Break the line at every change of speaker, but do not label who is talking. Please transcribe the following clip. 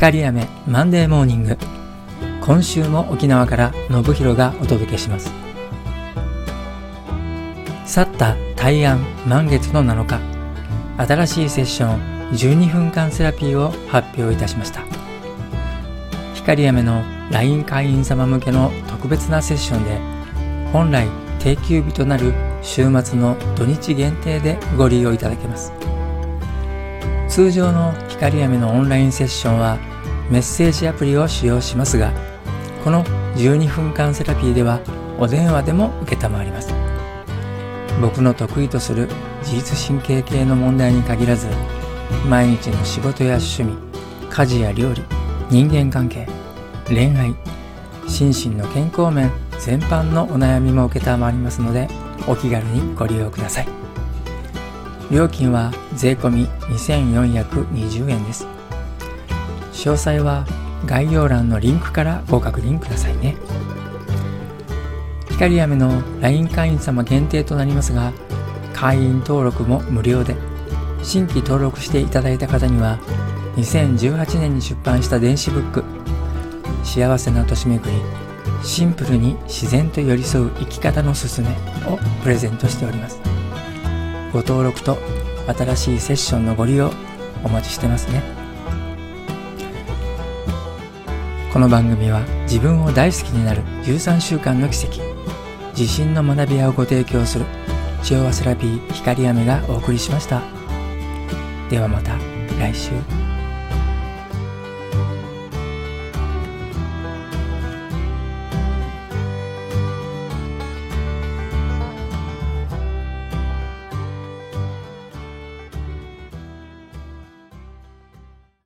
光雨マンデーモーニング今週も沖縄から信弘がお届けします。去った大安満月の7日。新しいセッション12分間セラピーを発表いたしました。光雨の LINE 会員様向けの特別なセッションで本来定休日となる週末の土日限定でご利用いただけます。通常の光雨のオンラインセッションはメッセージアプリを使用しますがこの12分間セラピーではお電話でも承ります。僕の得意とする自律神経系の問題に限らず毎日の仕事や趣味家事や料理人間関係恋愛心身の健康面全般のお悩みも承りますのでお気軽にご利用ください。料金は税込2420円です。詳細は概要欄のリンクからご確認くださいね。光雨の LINE 会員様限定となりますが会員登録も無料で新規登録していただいた方には2018年に出版した電子ブック「幸せな年めくりシンプルに自然と寄り添う生き方のすすめ」をプレゼントしております。ご登録と新しいセッションのご利用お待ちしてますね。この番組は自分を大好きになる13週間の奇跡自信の学び屋をご提供する千代和セラピー光雨がお送りしました。ではまた来週。